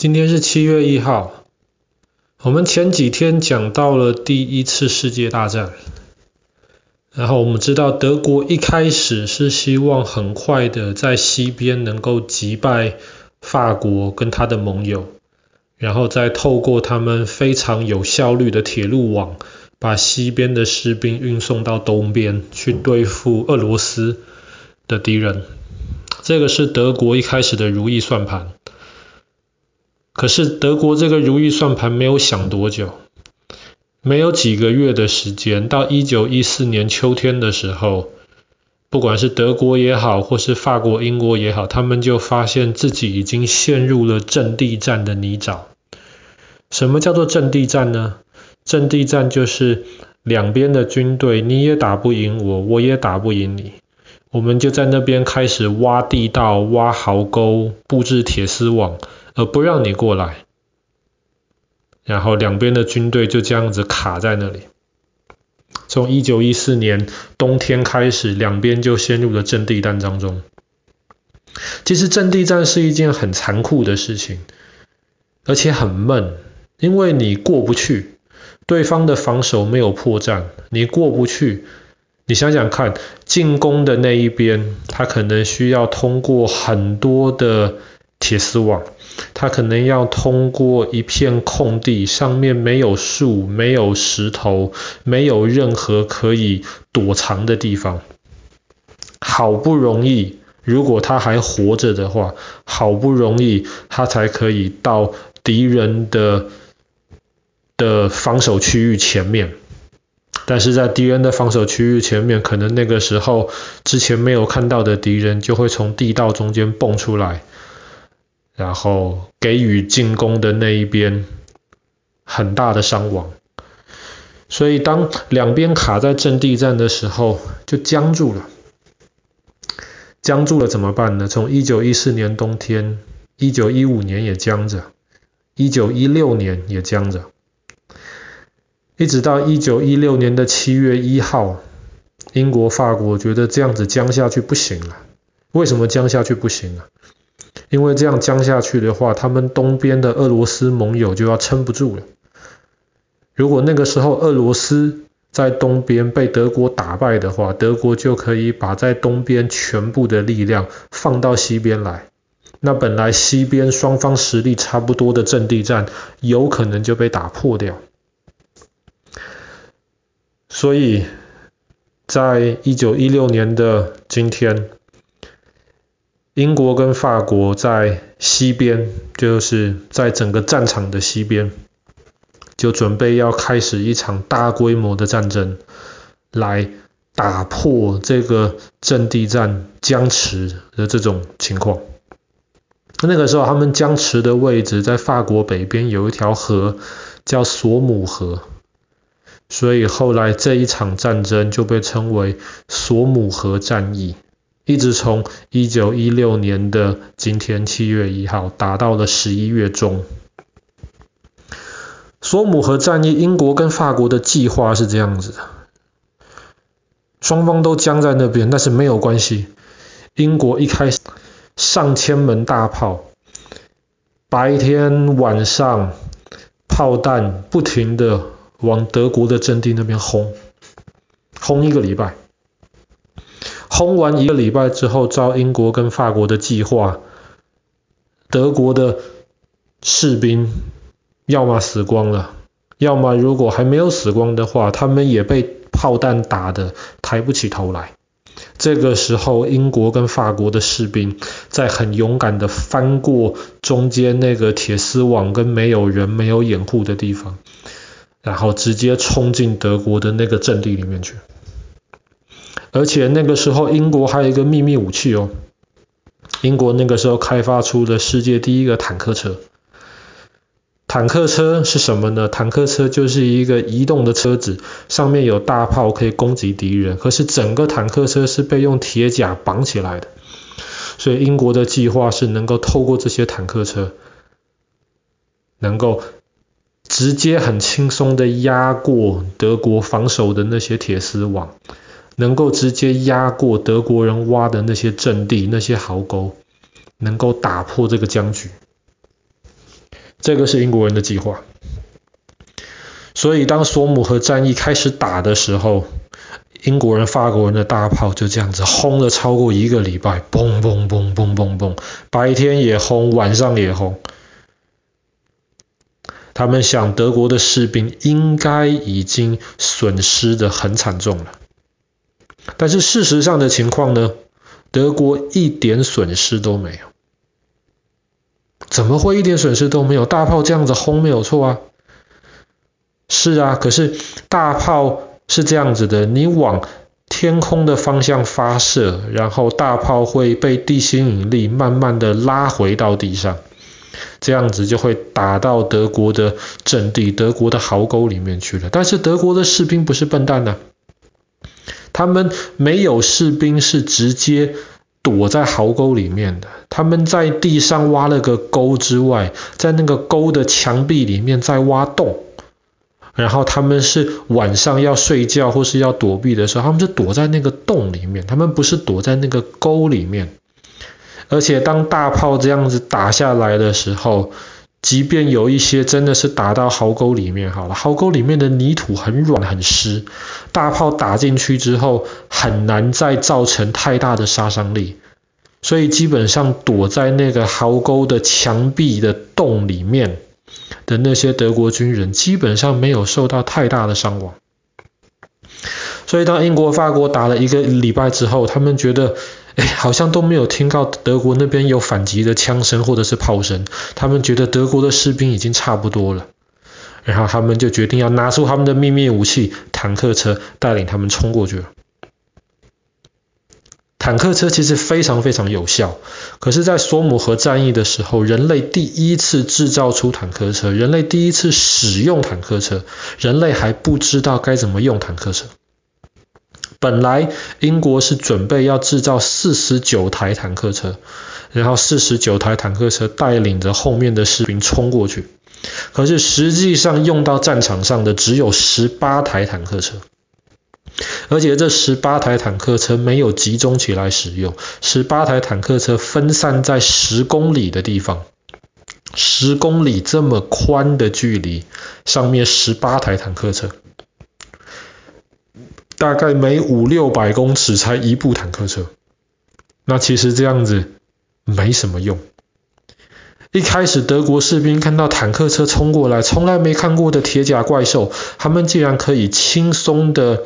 今天是七月一号。我们前几天讲到了第一次世界大战，然后我们知道德国一开始是希望很快的在西边能够击败法国跟他的盟友，然后再透过他们非常有效率的铁路网，把西边的士兵运送到东边去对付俄罗斯的敌人。这个是德国一开始的如意算盘。可是德国这个如意算盘没有想多久，没有几个月的时间，到一九一四年秋天的时候，不管是德国也好，或是法国、英国也好，他们就发现自己已经陷入了阵地战的泥沼。什么叫做阵地战呢？阵地战就是两边的军队，你也打不赢我，我也打不赢你，我们就在那边开始挖地道、挖壕沟、布置铁丝网。而不让你过来，然后两边的军队就这样子卡在那里。从一九一四年冬天开始，两边就陷入了阵地战当中。其实阵地战是一件很残酷的事情，而且很闷，因为你过不去，对方的防守没有破绽，你过不去。你想想看，进攻的那一边，他可能需要通过很多的铁丝网。他可能要通过一片空地，上面没有树、没有石头、没有任何可以躲藏的地方。好不容易，如果他还活着的话，好不容易他才可以到敌人的的防守区域前面。但是在敌人的防守区域前面，可能那个时候之前没有看到的敌人就会从地道中间蹦出来。然后给予进攻的那一边很大的伤亡，所以当两边卡在阵地战的时候，就僵住了。僵住了怎么办呢？从一九一四年冬天，一九一五年也僵着，一九一六年也僵着，一直到一九一六年的七月一号，英国、法国觉得这样子僵下去不行了。为什么僵下去不行呢？因为这样僵下去的话，他们东边的俄罗斯盟友就要撑不住了。如果那个时候俄罗斯在东边被德国打败的话，德国就可以把在东边全部的力量放到西边来。那本来西边双方实力差不多的阵地战，有可能就被打破掉。所以，在一九一六年的今天。英国跟法国在西边，就是在整个战场的西边，就准备要开始一场大规模的战争，来打破这个阵地战僵持的这种情况。那个时候，他们僵持的位置在法国北边有一条河，叫索姆河，所以后来这一场战争就被称为索姆河战役。一直从一九一六年的今天七月一号打到了十一月中。索姆河战役，英国跟法国的计划是这样子的，双方都僵在那边，但是没有关系。英国一开始上千门大炮，白天晚上炮弹不停的往德国的阵地那边轰，轰一个礼拜。轰完一个礼拜之后，照英国跟法国的计划，德国的士兵要么死光了，要么如果还没有死光的话，他们也被炮弹打得抬不起头来。这个时候，英国跟法国的士兵在很勇敢地翻过中间那个铁丝网跟没有人、没有掩护的地方，然后直接冲进德国的那个阵地里面去。而且那个时候，英国还有一个秘密武器哦。英国那个时候开发出了世界第一个坦克车。坦克车是什么呢？坦克车就是一个移动的车子，上面有大炮可以攻击敌人。可是整个坦克车是被用铁甲绑起来的。所以英国的计划是能够透过这些坦克车，能够直接很轻松的压过德国防守的那些铁丝网。能够直接压过德国人挖的那些阵地、那些壕沟，能够打破这个僵局。这个是英国人的计划。所以当索姆河战役开始打的时候，英国人、法国人的大炮就这样子轰了超过一个礼拜，嘣嘣嘣嘣嘣嘣，白天也轰，晚上也轰。他们想，德国的士兵应该已经损失的很惨重了。但是事实上的情况呢？德国一点损失都没有。怎么会一点损失都没有？大炮这样子轰没有错啊。是啊，可是大炮是这样子的，你往天空的方向发射，然后大炮会被地心引力慢慢的拉回到地上，这样子就会打到德国的阵地、德国的壕沟里面去了。但是德国的士兵不是笨蛋呐、他们没有士兵是直接躲在壕沟里面的，他们在地上挖了个沟之外，在那个沟的墙壁里面再挖洞。然后他们是晚上要睡觉或是要躲避的时候，他们是躲在那个洞里面，他们不是躲在那个沟里面。而且当大炮这样子打下来的时候，即便有一些真的是打到壕沟里面好了，壕沟里面的泥土很软很湿，大炮打进去之后很难再造成太大的杀伤力，所以基本上躲在那个壕沟的墙壁的洞里面。的那些德国军人基本上没有受到太大的伤亡，所以当英国、法国打了一个礼拜之后，他们觉得，好像都没有听到德国那边有反击的枪声或者是炮声，他们觉得德国的士兵已经差不多了，然后他们就决定要拿出他们的秘密武器——坦克车，带领他们冲过去了。坦克车其实非常非常有效，可是，在索姆河战役的时候，人类第一次制造出坦克车，人类第一次使用坦克车，人类还不知道该怎么用坦克车。本来英国是准备要制造四十九台坦克车，然后四十九台坦克车带领着后面的士兵冲过去，可是实际上用到战场上的只有十八台坦克车。而且这十八台坦克车没有集中起来使用，十八台坦克车分散在十公里的地方，十公里这么宽的距离，上面十八台坦克车，大概每五六百公尺才一部坦克车，那其实这样子没什么用。一开始德国士兵看到坦克车冲过来，从来没看过的铁甲怪兽，他们竟然可以轻松的。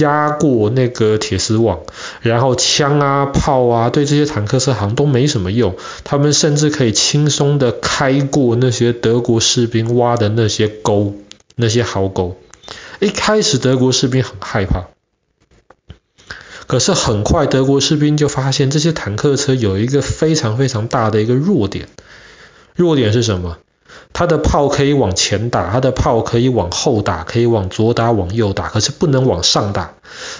压过那个铁丝网，然后枪啊、炮啊，对这些坦克车好像都没什么用。他们甚至可以轻松的开过那些德国士兵挖的那些沟、那些壕沟。一开始德国士兵很害怕，可是很快德国士兵就发现这些坦克车有一个非常非常大的一个弱点。弱点是什么？它的炮可以往前打，它的炮可以往后打，可以往左打，往右打，可是不能往上打。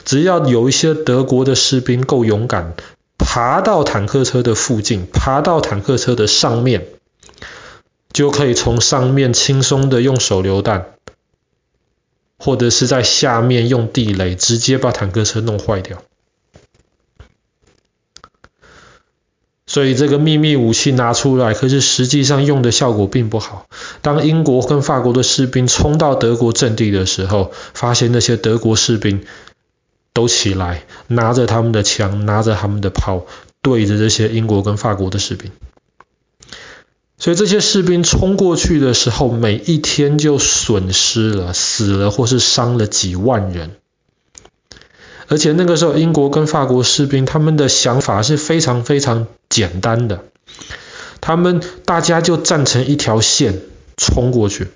只要有一些德国的士兵够勇敢，爬到坦克车的附近，爬到坦克车的上面，就可以从上面轻松的用手榴弹，或者是在下面用地雷，直接把坦克车弄坏掉。所以这个秘密武器拿出来，可是实际上用的效果并不好。当英国跟法国的士兵冲到德国阵地的时候，发现那些德国士兵都起来，拿着他们的枪，拿着他们的炮，对着这些英国跟法国的士兵。所以这些士兵冲过去的时候，每一天就损失了，死了或是伤了几万人。而且那个时候，英国跟法国士兵他们的想法是非常非常简单的，他们大家就站成一条线冲过去，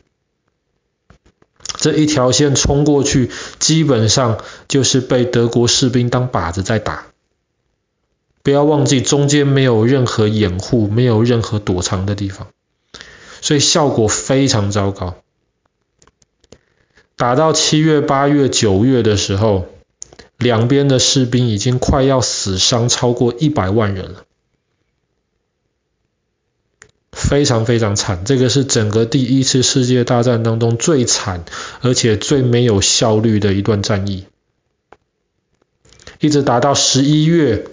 这一条线冲过去，基本上就是被德国士兵当靶子在打。不要忘记，中间没有任何掩护，没有任何躲藏的地方，所以效果非常糟糕。打到七月、八月、九月的时候。两边的士兵已经快要死伤超过一百万人了，非常非常惨。这个是整个第一次世界大战当中最惨而且最没有效率的一段战役。一直打到十一月，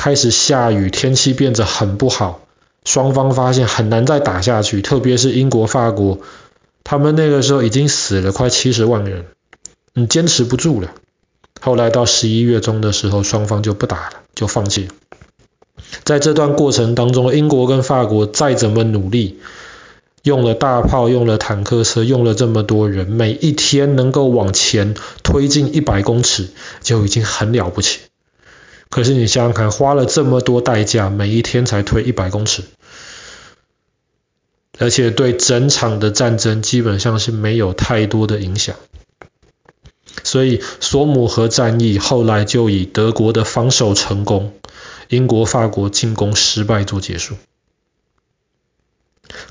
开始下雨，天气变得很不好，双方发现很难再打下去，特别是英国、法国，他们那个时候已经死了快七十万人，你坚持不住了。后来到十一月中的时候，双方就不打了，就放弃了。在这段过程当中，英国跟法国再怎么努力，用了大炮，用了坦克车，用了这么多人，每一天能够往前推进一百公尺，就已经很了不起。可是你想想看，花了这么多代价，每一天才推一百公尺，而且对整场的战争基本上是没有太多的影响。所以索姆河战役后来就以德国的防守成功，英国、法国进攻失败做结束。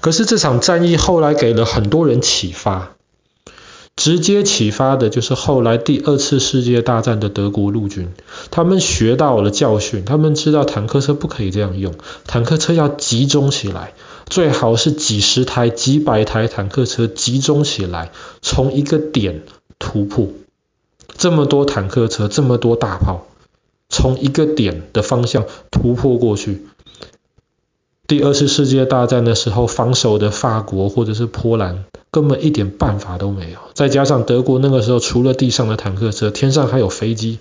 可是这场战役后来给了很多人启发，直接启发的就是后来第二次世界大战的德国陆军，他们学到了教训，他们知道坦克车不可以这样用，坦克车要集中起来，最好是几十台、几百台坦克车集中起来，从一个点突破。这么多坦克车，这么多大炮，从一个点的方向突破过去。第二次世界大战的时候，防守的法国或者是波兰根本一点办法都没有。再加上德国那个时候除了地上的坦克车，天上还有飞机，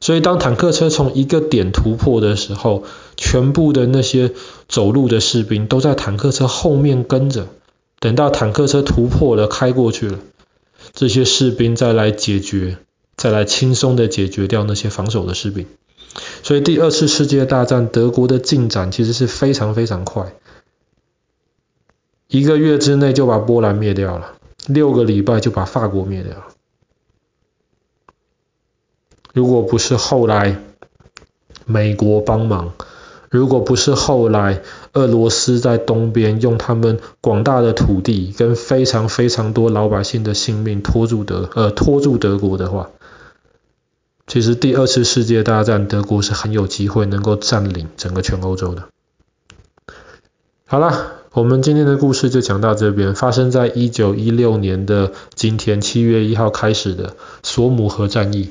所以当坦克车从一个点突破的时候，全部的那些走路的士兵都在坦克车后面跟着，等到坦克车突破了，开过去了。这些士兵再来解决，再来轻松的解决掉那些防守的士兵。所以第二次世界大战德国的进展其实是非常非常快，一个月之内就把波兰灭掉了，六个礼拜就把法国灭掉了。如果不是后来美国帮忙，如果不是后来俄罗斯在东边用他们广大的土地跟非常非常多老百姓的性命拖住德呃拖住德国的话，其实第二次世界大战德国是很有机会能够占领整个全欧洲的。好了，我们今天的故事就讲到这边，发生在一九一六年的今天七月一号开始的索姆河战役。